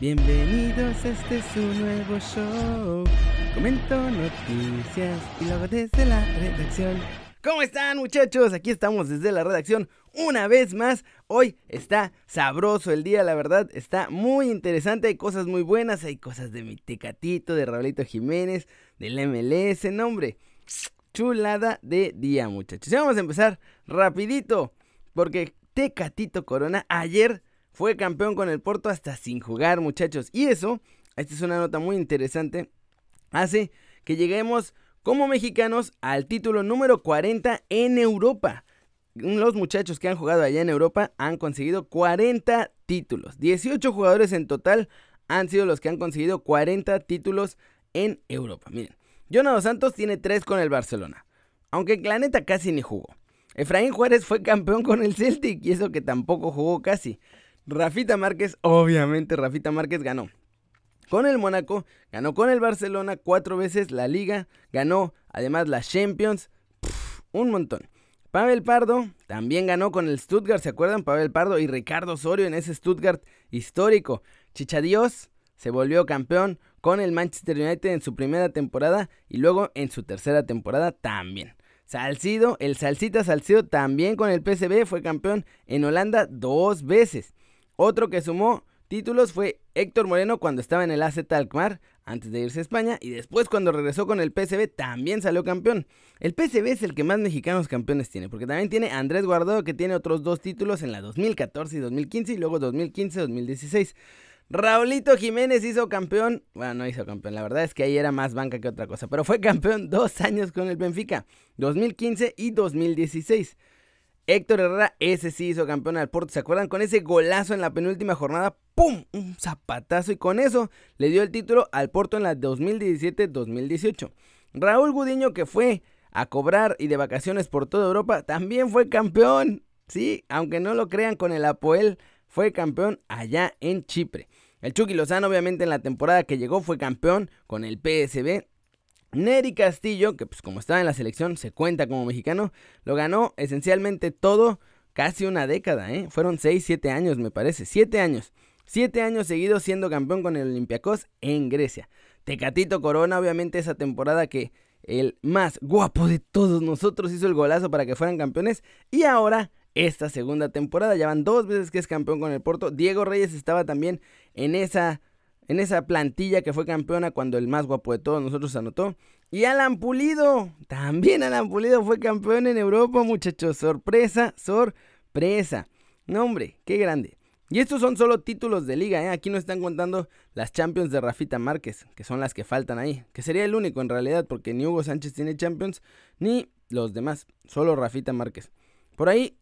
Bienvenidos, este es un nuevo show. Comento noticias y luego desde la redacción. ¿Cómo están muchachos? Aquí estamos desde la redacción una vez más. Hoy está sabroso el día, la verdad, está muy interesante. Hay cosas muy buenas, hay cosas de mi Tecatito, de Raulito Jiménez, del MLS, nombre. Chulada de día muchachos. Y vamos a empezar rapidito, porque Tecatito Corona ayer fue campeón con el Porto hasta sin jugar, muchachos. Y eso, esta es una nota muy interesante, hace que lleguemos como mexicanos al título número 40 en Europa. Los muchachos que han jugado allá en Europa han conseguido 40 títulos. 18 jugadores en total han sido los que han conseguido 40 títulos en Europa. Miren, Jonado Santos tiene 3 con el Barcelona, aunque Planeta casi ni jugó. Efraín Juárez fue campeón con el Celtic y eso que tampoco jugó casi. Rafita Márquez, obviamente Rafita Márquez ganó. Con el Mónaco, ganó con el Barcelona cuatro veces la liga, ganó además la Champions, un montón. Pavel Pardo también ganó con el Stuttgart, ¿se acuerdan? Pavel Pardo y Ricardo Osorio en ese Stuttgart histórico. Chichadios se volvió campeón con el Manchester United en su primera temporada y luego en su tercera temporada también. Salcido, el Salsita Salcido también con el PSV fue campeón en Holanda dos veces. Otro que sumó títulos fue Héctor Moreno cuando estaba en el AZ Alkmaar antes de irse a España y después cuando regresó con el PSV también salió campeón. El PSV es el que más mexicanos campeones tiene porque también tiene Andrés Guardado que tiene otros dos títulos en la 2014 y 2015 y luego 2015-2016. Raulito Jiménez hizo campeón, bueno, no hizo campeón, la verdad es que ahí era más banca que otra cosa, pero fue campeón dos años con el Benfica, 2015 y 2016. Héctor Herrera, ese sí hizo campeón al Porto, ¿se acuerdan? Con ese golazo en la penúltima jornada, ¡pum! Un zapatazo y con eso le dio el título al Porto en la 2017-2018. Raúl Gudiño, que fue a cobrar y de vacaciones por toda Europa, también fue campeón. Sí, aunque no lo crean con el Apoel, fue campeón allá en Chipre. El Chucky Lozano, obviamente, en la temporada que llegó fue campeón con el PSB Neri Castillo, que pues como estaba en la selección se cuenta como mexicano, lo ganó esencialmente todo, casi una década, ¿eh? Fueron 6, 7 años me parece, 7 años. 7 años seguidos siendo campeón con el Olympiacos en Grecia. Tecatito Corona, obviamente esa temporada que el más guapo de todos nosotros hizo el golazo para que fueran campeones. Y ahora, esta segunda temporada, ya van dos veces que es campeón con el Porto. Diego Reyes estaba también en esa en esa plantilla que fue campeona cuando el más guapo de todos nosotros anotó. Y Alan Pulido, también Alan Pulido fue campeón en Europa, muchachos. Sorpresa, sorpresa. No, hombre, qué grande. Y estos son solo títulos de liga, ¿eh? Aquí no están contando las Champions de Rafita Márquez, que son las que faltan ahí. Que sería el único en realidad, porque ni Hugo Sánchez tiene Champions, ni los demás. Solo Rafita Márquez. Por ahí,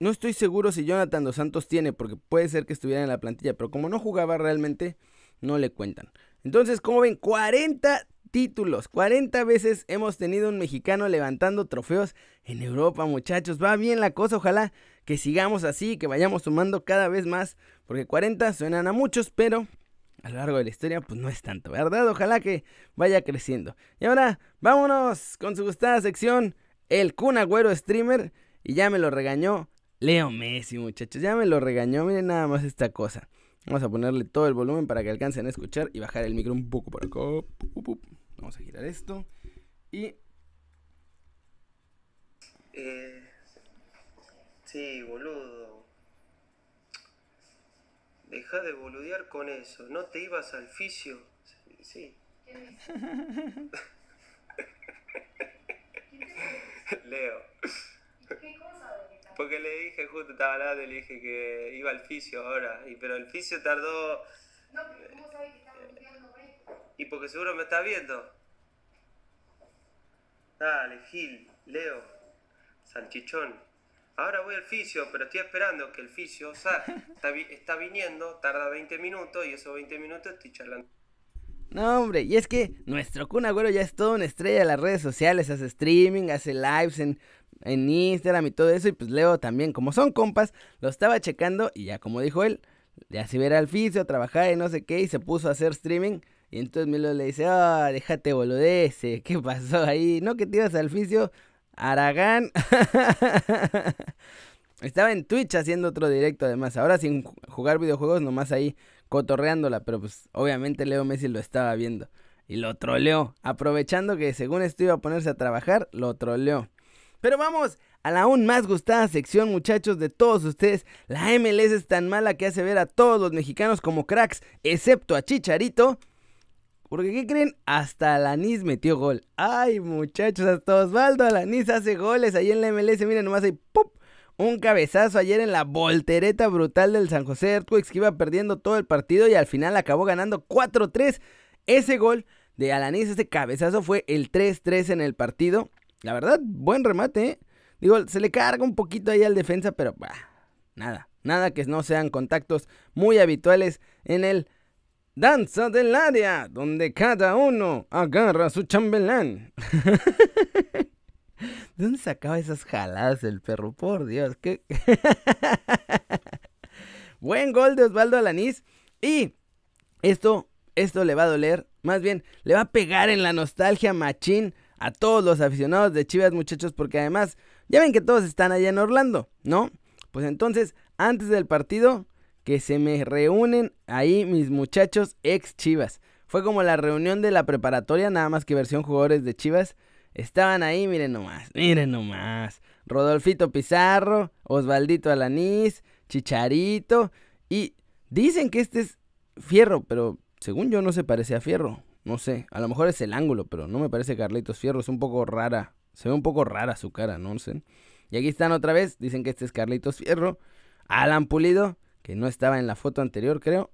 no estoy seguro si Jonathan Dos Santos tiene, porque puede ser que estuviera en la plantilla, pero como no jugaba realmente, no le cuentan. Entonces, como ven, 40 títulos, 40 veces hemos tenido un mexicano levantando trofeos en Europa, muchachos. Va bien la cosa, ojalá que sigamos así, que vayamos sumando cada vez más, porque 40 suenan a muchos, pero a lo largo de la historia, pues no es tanto, ¿verdad? Ojalá que vaya creciendo. Y ahora, vámonos con su gustada sección, el Kun Agüero Streamer, y ya me lo regañó Leo Messi, muchachos, ya me lo regañó, miren nada más esta cosa. Vamos a ponerle todo el volumen para que alcancen a escuchar y bajar el micro un poco por acá. Vamos a girar esto. Y... Eh, sí, boludo. Deja de boludear con eso. ¿No te ibas al fisio? Sí. Leo. Porque le dije, justo estaba hablando y le dije que iba al fisio ahora. Y, pero el fisio tardó. No, pero ¿cómo sabes que estás estudiando por esto? Y porque seguro me está viendo. Dale, Gil, Leo, Salchichón. Ahora voy al fisio, pero estoy esperando que el fisio o sea, está, está viniendo, tarda 20 minutos y esos 20 minutos estoy charlando. No, hombre, y es que nuestro Kun Agüero ya es todo una estrella de las redes sociales, hace streaming, hace lives en en Instagram y todo eso. Y pues Leo también, como son compas, lo estaba checando y ya como dijo él, ya se viera al fisio, trabajar y no sé qué, y se puso a hacer streaming. Y entonces Milo le dice, ah, déjate boludece, ¿qué pasó ahí? ¿No que te ibas al fisio? Aragán. Estaba en Twitch haciendo otro directo además. Ahora sin jugar videojuegos, nomás ahí cotorreándola, pero pues obviamente Leo Messi lo estaba viendo y lo troleó, aprovechando que según esto iba a ponerse a trabajar, lo troleó. Pero vamos a la aún más gustada sección, muchachos, de todos ustedes. La MLS es tan mala que hace ver a todos los mexicanos como cracks, excepto a Chicharito. Porque, ¿qué creen? Hasta Alanis metió gol. Ay, muchachos, hasta Osvaldo Alanis hace goles ahí en la MLS. Miren, nomás hay ¡pup! Un cabezazo ayer en la voltereta brutal del San José Earthquakes que iba perdiendo todo el partido y al final acabó ganando 4-3. Ese gol de Alanis, ese cabezazo fue el 3-3 en el partido. La verdad, buen remate, ¿eh? Digo, se le carga un poquito ahí al defensa, pero nada, nada que no sean contactos muy habituales en el danza del área, donde cada uno agarra su chambelán. ¿De dónde sacaba esas jaladas el perro? Por Dios, qué. Buen gol de Osvaldo Alanís. Y esto, esto le va a doler. Más bien, le va a pegar en la nostalgia machín a todos los aficionados de Chivas, muchachos, porque además, ya ven que todos están allá en Orlando, ¿no? Pues entonces, antes del partido, que se me reúnen ahí mis muchachos ex Chivas. Fue como la reunión de la preparatoria, nada más que versión jugadores de Chivas. Estaban ahí, miren nomás, miren nomás. Rodolfito Pizarro, Osvaldito Alanís, Chicharito. Y dicen que este es Fierro, pero según yo no se parece a Fierro. No sé, a lo mejor es el ángulo, pero no me parece Carlitos Fierro, es un poco rara. Se ve un poco rara su cara, no sé. Y aquí están otra vez, dicen que este es Carlitos Fierro. Alan Pulido, que no estaba en la foto anterior, creo.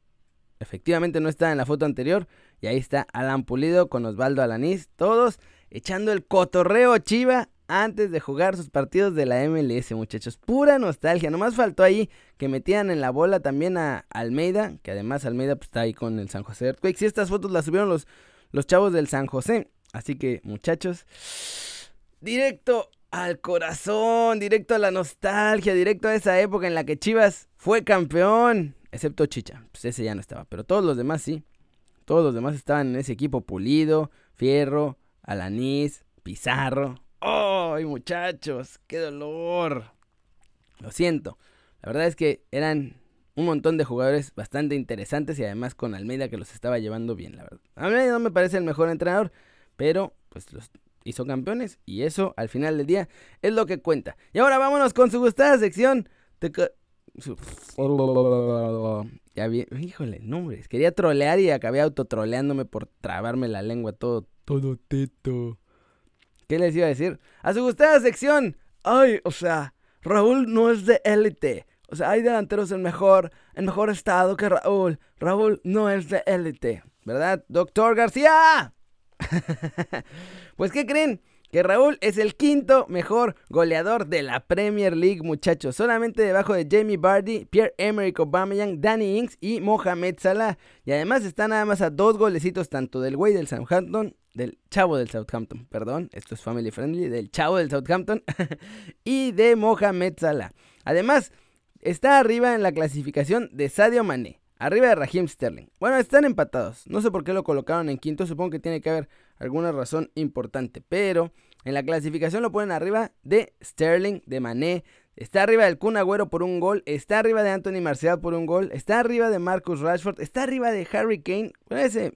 Efectivamente no estaba en la foto anterior. Y ahí está Alan Pulido con Osvaldo Alanís, todos echando el cotorreo chiva antes de jugar sus partidos de la MLS, muchachos. Pura nostalgia. Nomás faltó ahí que metían en la bola también a Almeida, que además Almeida pues, está ahí con el San José Earthquakes. Y estas fotos las subieron los, los chavos del San José. Así que, muchachos, directo al corazón, directo a la nostalgia, directo a esa época en la que Chivas fue campeón. Excepto Chicha, pues ese ya no estaba, pero todos los demás sí. Todos los demás estaban en ese equipo Pulido, Fierro, Alanís, Pizarro. ¡Ay, muchachos! ¡Qué dolor! Lo siento. La verdad es que eran un montón de jugadores bastante interesantes y además con Almeida que los estaba llevando bien, la verdad. Almeida no me parece el mejor entrenador, pero pues los hizo campeones y eso al final del día es lo que cuenta. Y ahora vámonos con su gustada sección. Ya vi, híjole, nombres. Quería trolear y acabé autotroleándome por trabarme la lengua todo, todo teto. ¿Qué les iba a decir? A su gustada sección. Ay, o sea, Raúl no es de élite. O sea, hay delanteros en mejor, en mejor estado que Raúl. Raúl no es de élite. ¿Verdad, doctor García? pues, ¿qué creen? Que Raúl es el quinto mejor goleador de la Premier League, muchachos. Solamente debajo de Jamie Vardy, Pierre-Emerick Aubameyang, Danny Ings y Mohamed Salah. Y además está nada más a dos golecitos tanto del güey del Southampton, del chavo del Southampton, perdón, esto es family friendly, del chavo del Southampton y de Mohamed Salah. Además, está arriba en la clasificación de Sadio Mané. Arriba de Raheem Sterling. Bueno, están empatados. No sé por qué lo colocaron en quinto. Supongo que tiene que haber alguna razón importante. Pero en la clasificación lo ponen arriba de Sterling, de Mané. Está arriba del Kun Agüero por un gol. Está arriba de Anthony Marcial por un gol. Está arriba de Marcus Rashford. Está arriba de Harry Kane. ese,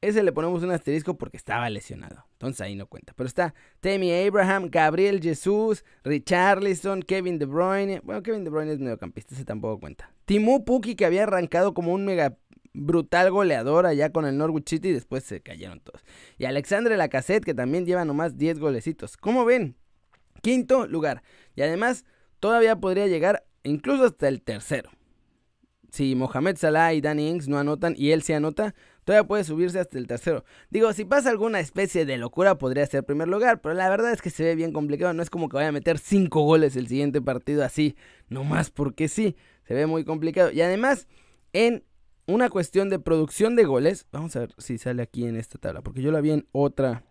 ese le ponemos un asterisco porque estaba lesionado. Entonces ahí no cuenta. Pero está Tammy Abraham, Gabriel Jesus, Richarlison, Kevin De Bruyne. Bueno, Kevin De Bruyne es mediocampista, ese tampoco cuenta. Timu Puki, que había arrancado como un mega brutal goleador allá con el Norwich City y después se cayeron todos. Y Alexandre Lacassette, que también lleva nomás 10 golecitos. ¿Cómo ven? Quinto lugar. Y además, todavía podría llegar incluso hasta el tercero. Si Mohamed Salah y Danny Ings no anotan y él se anota, todavía puede subirse hasta el tercero. Digo, si pasa alguna especie de locura, podría ser primer lugar, pero la verdad es que se ve bien complicado. No es como que vaya a meter 5 goles el siguiente partido así, nomás porque sí. Se ve muy complicado. Y además, en una cuestión de producción de goles, vamos a ver si sale aquí en esta tabla, porque yo la vi en otra,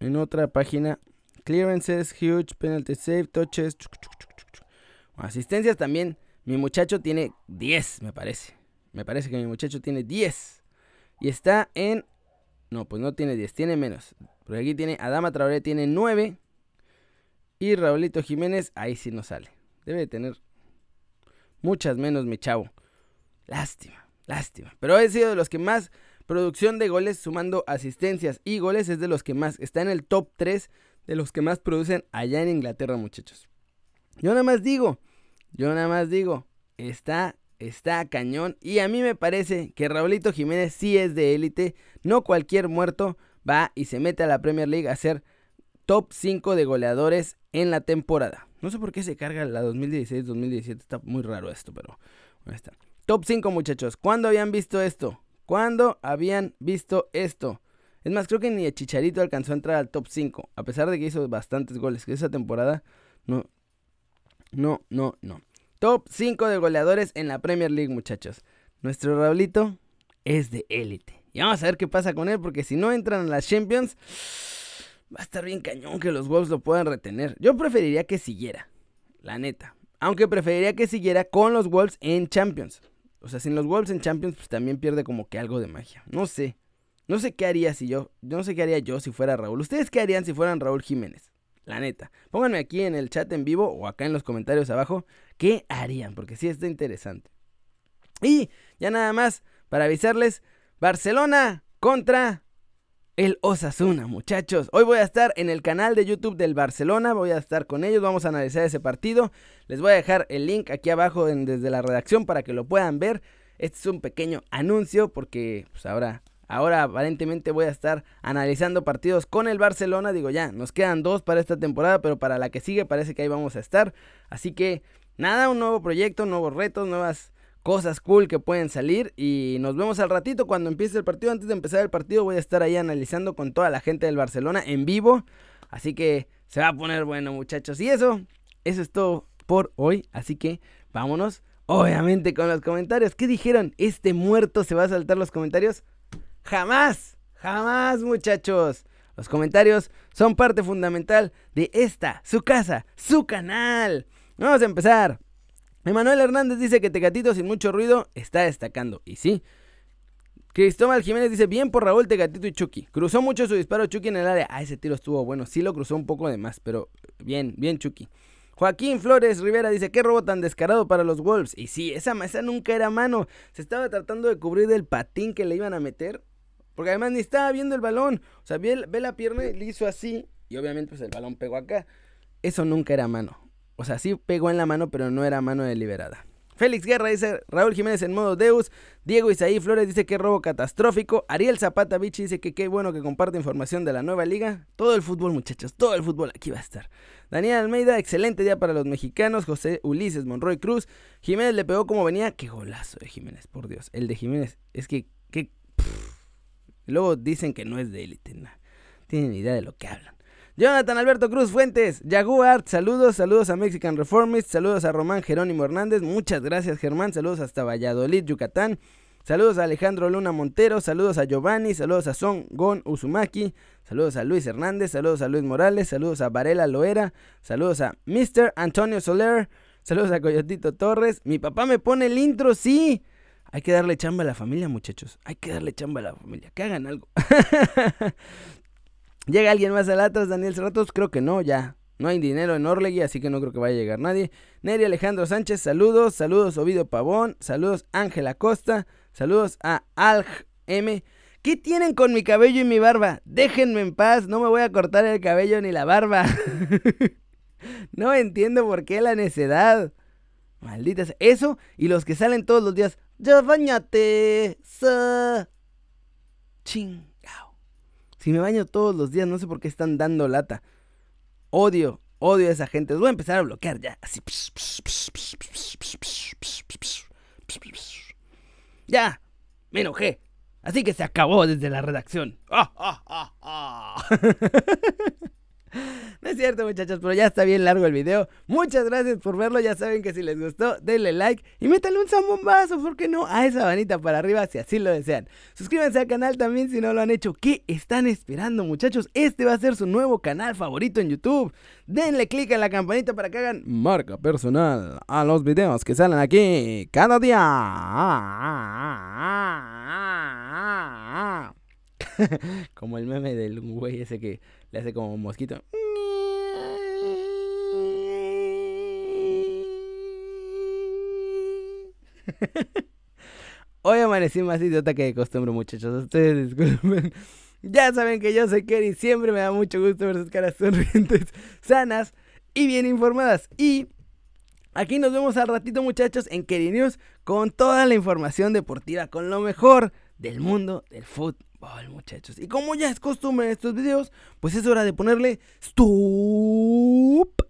en otra página. Clearances, huge, penalty save, touches. Asistencias también. Mi muchacho tiene 10, me parece. Me parece que mi muchacho tiene 10. Y está en... No, pues no tiene 10, tiene menos. Porque aquí tiene Adama Traoré, tiene 9. Y Raulito Jiménez, ahí sí no sale. Debe tener muchas menos mi chavo. Lástima, lástima. Pero ha sido de los que más producción de goles sumando asistencias y goles es de los que más está en el top 3 de los que más producen allá en Inglaterra, muchachos. Yo nada más digo, yo nada más digo, está está cañón y a mí me parece que Raulito Jiménez sí es de élite, no cualquier muerto va y se mete a la Premier League a ser top 5 de goleadores en la temporada. No sé por qué se carga la 2016-2017, está muy raro esto, pero bueno, está. Top 5 muchachos, ¿cuándo habían visto esto? ¿Cuándo habían visto esto? Es más, creo que ni el Chicharito alcanzó a entrar al top 5, a pesar de que hizo bastantes goles, que esa temporada no, no, no, no. Top 5 de goleadores en la Premier League, muchachos. Nuestro Raulito es de élite. Y vamos a ver qué pasa con él, porque si no entran a las Champions, va a estar bien cañón que los Wolves lo puedan retener. Yo preferiría que siguiera, la neta. Aunque preferiría que siguiera con los Wolves en Champions. O sea, sin los Wolves en Champions, pues también pierde como que algo de magia. No sé. No sé qué haría si yo. No sé qué haría yo si fuera Raúl. ¿Ustedes qué harían si fueran Raúl Jiménez? La neta. Pónganme aquí en el chat en vivo o acá en los comentarios abajo qué harían, porque sí está interesante. Y ya nada más para avisarles, Barcelona contra el Osasuna, muchachos. Hoy voy a estar en el canal de YouTube del Barcelona, voy a estar con ellos, vamos a analizar ese partido. Les voy a dejar el link aquí abajo desde la redacción para que lo puedan ver. Este es un pequeño anuncio porque pues ahora Ahora aparentemente voy a estar analizando partidos con el Barcelona. Digo ya, nos quedan dos para esta temporada, pero para la que sigue parece que ahí vamos a estar. Así que nada, un nuevo proyecto, nuevos retos, nuevas cosas cool que pueden salir. Y nos vemos al ratito cuando empiece el partido. Antes de empezar el partido voy a estar ahí analizando con toda la gente del Barcelona en vivo. Así que se va a poner bueno muchachos. Y eso, eso es todo por hoy. Así que vámonos. Obviamente con los comentarios. ¿Qué dijeron? ¿Este muerto se va a saltar los comentarios? Jamás, jamás muchachos. Los comentarios son parte fundamental de esta, su casa, su canal. Vamos a empezar. Emanuel Hernández dice que Tecatito sin mucho ruido está destacando. Y sí. Cristóbal Jiménez dice, bien por Raúl, Tecatito y Chucky. Cruzó mucho su disparo Chucky en el área. Ah, ese tiro estuvo bueno. Sí lo cruzó un poco de más, pero bien, bien Chucky. Joaquín Flores Rivera dice, qué robo tan descarado para los Wolves. Y sí, esa, esa nunca era mano. Se estaba tratando de cubrir del patín que le iban a meter. Porque además ni estaba viendo el balón. O sea, ve, la pierna y le hizo así. Y obviamente pues el balón pegó acá. Eso nunca era mano. O sea, sí pegó en la mano, pero no era mano deliberada. Félix Guerra dice Raúl Jiménez en modo Deus. Diego Isaí Flores dice que robo catastrófico. Ariel Zapata Vichy dice que qué bueno que comparte información de la nueva liga. Todo el fútbol, muchachos, todo el fútbol aquí va a estar. Daniel Almeida, excelente día para los mexicanos. José Ulises Monroy Cruz. Jiménez le pegó como venía. Qué golazo de Jiménez, por Dios. El de Jiménez. Es que. Luego dicen que no es de élite, no. Tienen idea de lo que hablan. Jonathan Alberto Cruz Fuentes, Jaguar, saludos, saludos a Mexican Reformist, saludos a Román Jerónimo Hernández, muchas gracias Germán, saludos hasta Valladolid, Yucatán, saludos a Alejandro Luna Montero, saludos a Giovanni, saludos a Son Gon Uzumaki, saludos a Luis Hernández, saludos a Luis Morales, saludos a Varela Loera, saludos a Mr. Antonio Soler, saludos a Coyotito Torres, mi papá me pone el intro, sí, hay que darle chamba a la familia, muchachos. Hay que darle chamba a la familia. Que hagan algo. ¿Llega alguien más al Atlas, Daniel Cerratos? Creo que no, ya. No hay dinero en Orlegui, así que no creo que vaya a llegar nadie. Neri Alejandro Sánchez, saludos. Saludos Ovidio Pavón. Saludos Ángela Costa. Saludos a Alj M. ¿Qué tienen con mi cabello y mi barba? Déjenme en paz, no me voy a cortar el cabello ni la barba. no entiendo por qué la necedad. Malditas. Eso y los que salen todos los días. Ya bañate. Sa. Chingao. Si me baño todos los días, no sé por qué están dando lata. Odio, odio a esa gente. Los voy a empezar a bloquear ya. Así. Ya. Me enojé. Así que se acabó desde la redacción. No es cierto, muchachos, pero ya está bien largo el video. Muchas gracias por verlo. Ya saben que si les gustó, denle like y métanle un zambombazo, ¿por qué no? A esa manita para arriba si así lo desean. Suscríbanse al canal también si no lo han hecho. ¿Qué están esperando, muchachos? Este va a ser su nuevo canal favorito en YouTube. Denle click a la campanita para que hagan marca personal a los videos que salen aquí cada día. Como el meme del güey ese que le hace como un mosquito. Hoy amanecí más idiota que de costumbre, muchachos. Ustedes disculpen. Ya saben que yo soy Kerry. Siempre me da mucho gusto ver sus caras sonrientes, sanas y bien informadas. Y aquí nos vemos al ratito, muchachos, en Kerry News con toda la información deportiva, con lo mejor del mundo del fútbol, muchachos. Y como ya es costumbre en estos videos, pues es hora de ponerle stop